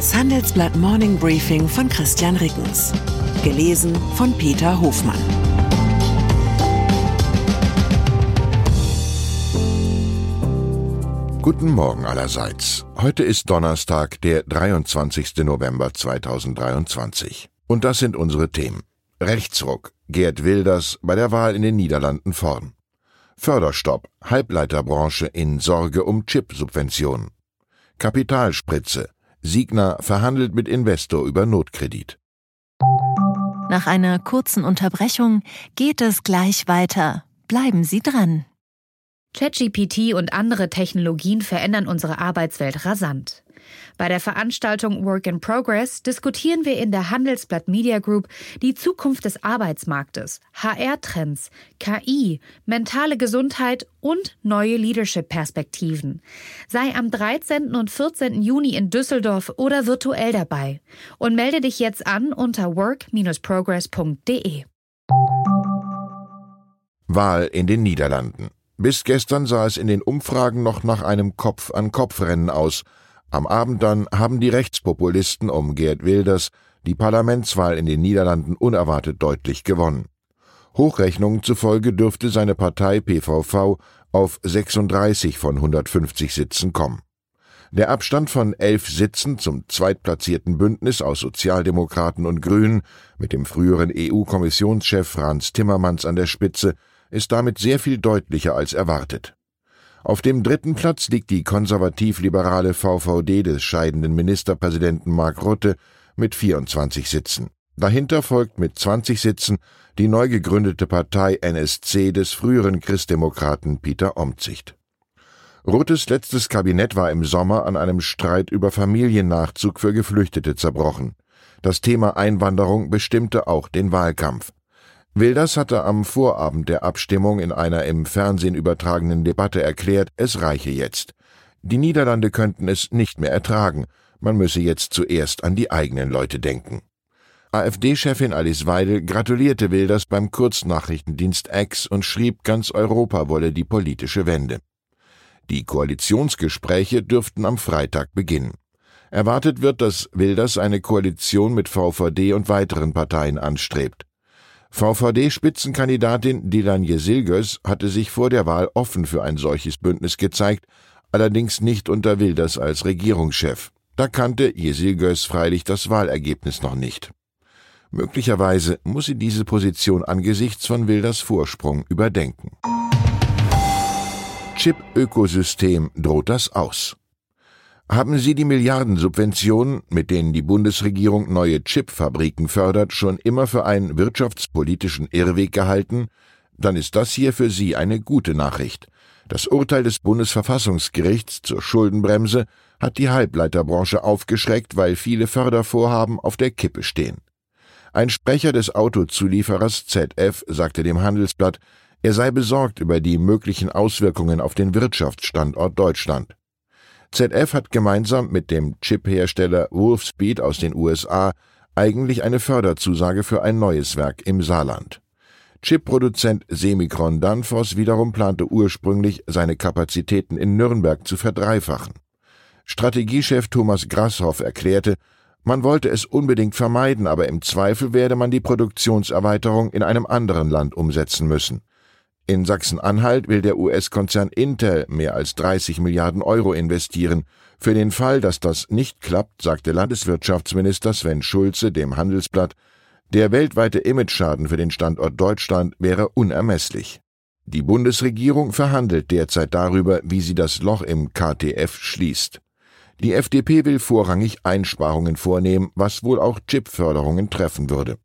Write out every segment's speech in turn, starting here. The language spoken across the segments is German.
Das Handelsblatt Morning Briefing von Christian Rickens. Gelesen von Peter Hofmann. Guten Morgen allerseits. Heute ist Donnerstag, der 23. November 2023. Und das sind unsere Themen. Rechtsruck. Gerd Wilders bei der Wahl in den Niederlanden vorn. Förderstopp. Halbleiterbranche in Sorge um Chip-Subventionen. Kapitalspritze. Signa verhandelt mit Investor über Notkredit. Nach einer kurzen Unterbrechung geht es gleich weiter. Bleiben Sie dran. ChatGPT und andere Technologien verändern unsere Arbeitswelt rasant. Bei der Veranstaltung Work in Progress diskutieren wir in der Handelsblatt Media Group die Zukunft des Arbeitsmarktes, HR-Trends, KI, mentale Gesundheit und neue Leadership-Perspektiven. Sei am 13. und 14. Juni in Düsseldorf oder virtuell dabei und melde dich jetzt an unter work-progress.de. Wahl in den Niederlanden. Bis gestern sah es in den Umfragen noch nach einem Kopf-an-Kopf-Rennen aus – am Abend dann haben die Rechtspopulisten um Geert Wilders die Parlamentswahl in den Niederlanden unerwartet deutlich gewonnen. Hochrechnungen zufolge dürfte seine Partei PVV auf 36 von 150 Sitzen kommen. Der Abstand von elf Sitzen zum zweitplatzierten Bündnis aus Sozialdemokraten und Grünen mit dem früheren EU-Kommissionschef Franz Timmermans an der Spitze ist damit sehr viel deutlicher als erwartet. Auf dem dritten Platz liegt die konservativ-liberale VVD des scheidenden Ministerpräsidenten Mark Rutte mit 24 Sitzen. Dahinter folgt mit 20 Sitzen die neu gegründete Partei NSC des früheren Christdemokraten Peter Omtzigt. Ruttes letztes Kabinett war im Sommer an einem Streit über Familiennachzug für Geflüchtete zerbrochen. Das Thema Einwanderung bestimmte auch den Wahlkampf. Wilders hatte am Vorabend der Abstimmung in einer im Fernsehen übertragenen Debatte erklärt, es reiche jetzt. Die Niederlande könnten es nicht mehr ertragen, man müsse jetzt zuerst an die eigenen Leute denken. AfD-Chefin Alice Weidel gratulierte Wilders beim Kurznachrichtendienst X und schrieb, ganz Europa wolle die politische Wende. Die Koalitionsgespräche dürften am Freitag beginnen. Erwartet wird, dass Wilders eine Koalition mit VVD und weiteren Parteien anstrebt. VVD-Spitzenkandidatin Dilan Jesilgös hatte sich vor der Wahl offen für ein solches Bündnis gezeigt, allerdings nicht unter Wilders als Regierungschef. Da kannte Jesilgös freilich das Wahlergebnis noch nicht. Möglicherweise muss sie diese Position angesichts von Wilders Vorsprung überdenken. Chip-Ökosystem droht das aus. Haben Sie die Milliardensubventionen, mit denen die Bundesregierung neue Chipfabriken fördert, schon immer für einen wirtschaftspolitischen Irrweg gehalten? Dann ist das hier für Sie eine gute Nachricht. Das Urteil des Bundesverfassungsgerichts zur Schuldenbremse hat die Halbleiterbranche aufgeschreckt, weil viele Fördervorhaben auf der Kippe stehen. Ein Sprecher des Autozulieferers ZF sagte dem Handelsblatt, er sei besorgt über die möglichen Auswirkungen auf den Wirtschaftsstandort Deutschland. ZF hat gemeinsam mit dem Chip-Hersteller Wolfspeed aus den USA eigentlich eine Förderzusage für ein neues Werk im Saarland. Chipproduzent Semicron Danfoss wiederum plante ursprünglich, seine Kapazitäten in Nürnberg zu verdreifachen. Strategiechef Thomas Grasshoff erklärte, man wollte es unbedingt vermeiden, aber im Zweifel werde man die Produktionserweiterung in einem anderen Land umsetzen müssen. In Sachsen-Anhalt will der US-Konzern Intel mehr als 30 Milliarden Euro investieren. Für den Fall, dass das nicht klappt, sagte Landeswirtschaftsminister Sven Schulze dem Handelsblatt, der weltweite Imageschaden für den Standort Deutschland wäre unermesslich. Die Bundesregierung verhandelt derzeit darüber, wie sie das Loch im KTF schließt. Die FDP will vorrangig Einsparungen vornehmen, was wohl auch Chipförderungen treffen würde.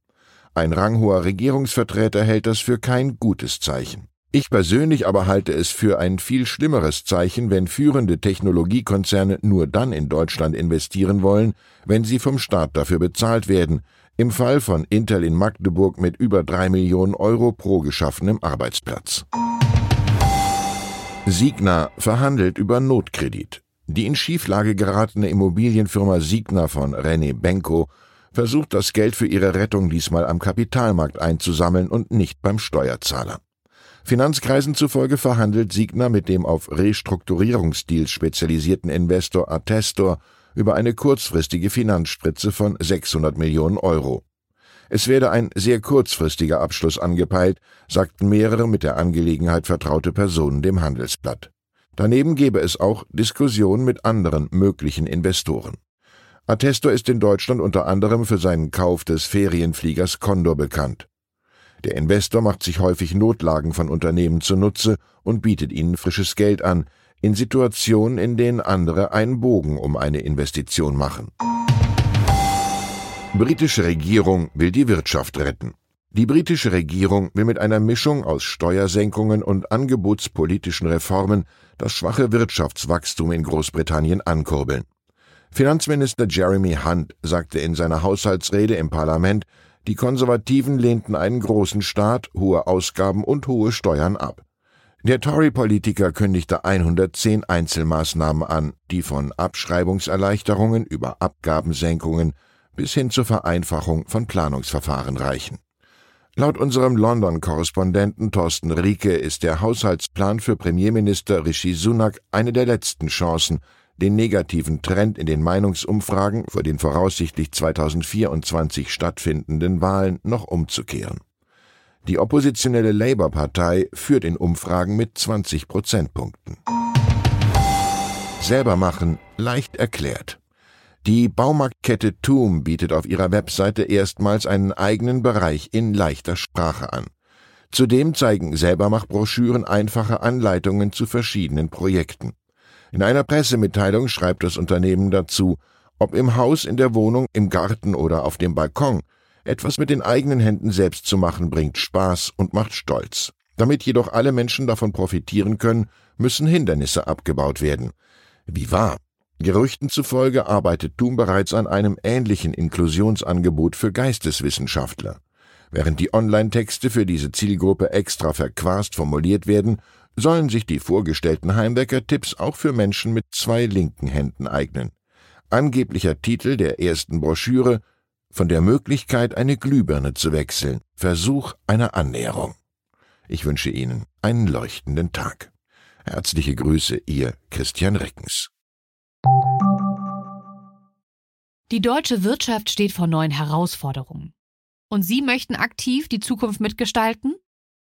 Ein ranghoher Regierungsvertreter hält das für kein gutes Zeichen. Ich persönlich aber halte es für ein viel schlimmeres Zeichen, wenn führende Technologiekonzerne nur dann in Deutschland investieren wollen, wenn sie vom Staat dafür bezahlt werden, im Fall von Intel in Magdeburg mit über drei Millionen Euro pro geschaffenem Arbeitsplatz. Signa verhandelt über Notkredit. Die in Schieflage geratene Immobilienfirma Signa von René Benko versucht das Geld für ihre Rettung diesmal am Kapitalmarkt einzusammeln und nicht beim Steuerzahler. Finanzkreisen zufolge verhandelt Signa mit dem auf Restrukturierungsdeals spezialisierten Investor Attestor über eine kurzfristige Finanzspritze von 600 Millionen Euro. Es werde ein sehr kurzfristiger Abschluss angepeilt, sagten mehrere mit der Angelegenheit vertraute Personen dem Handelsblatt. Daneben gebe es auch Diskussionen mit anderen möglichen Investoren. Attesto ist in Deutschland unter anderem für seinen Kauf des Ferienfliegers Condor bekannt. Der Investor macht sich häufig Notlagen von Unternehmen zunutze und bietet ihnen frisches Geld an, in Situationen, in denen andere einen Bogen um eine Investition machen. Britische Regierung will die Wirtschaft retten. Die britische Regierung will mit einer Mischung aus Steuersenkungen und angebotspolitischen Reformen das schwache Wirtschaftswachstum in Großbritannien ankurbeln. Finanzminister Jeremy Hunt sagte in seiner Haushaltsrede im Parlament, die Konservativen lehnten einen großen Staat, hohe Ausgaben und hohe Steuern ab. Der Tory-Politiker kündigte 110 Einzelmaßnahmen an, die von Abschreibungserleichterungen über Abgabensenkungen bis hin zur Vereinfachung von Planungsverfahren reichen. Laut unserem London-Korrespondenten Thorsten Rieke ist der Haushaltsplan für Premierminister Rishi Sunak eine der letzten Chancen, den negativen Trend in den Meinungsumfragen vor den voraussichtlich 2024 stattfindenden Wahlen noch umzukehren. Die oppositionelle Labour-Partei führt in Umfragen mit 20 Prozentpunkten. Selber machen, leicht erklärt. Die Baumarktkette TUM bietet auf ihrer Webseite erstmals einen eigenen Bereich in leichter Sprache an. Zudem zeigen Selbermachbroschüren einfache Anleitungen zu verschiedenen Projekten. In einer Pressemitteilung schreibt das Unternehmen dazu, ob im Haus, in der Wohnung, im Garten oder auf dem Balkon, etwas mit den eigenen Händen selbst zu machen bringt Spaß und macht stolz. Damit jedoch alle Menschen davon profitieren können, müssen Hindernisse abgebaut werden. Wie wahr? Gerüchten zufolge arbeitet Thum bereits an einem ähnlichen Inklusionsangebot für Geisteswissenschaftler. Während die Online-Texte für diese Zielgruppe extra verquast formuliert werden, sollen sich die vorgestellten Heimwecker-Tipps auch für Menschen mit zwei linken Händen eignen. Angeblicher Titel der ersten Broschüre Von der Möglichkeit, eine Glühbirne zu wechseln. Versuch einer Annäherung. Ich wünsche Ihnen einen leuchtenden Tag. Herzliche Grüße, Ihr Christian Reckens. Die deutsche Wirtschaft steht vor neuen Herausforderungen. Und Sie möchten aktiv die Zukunft mitgestalten?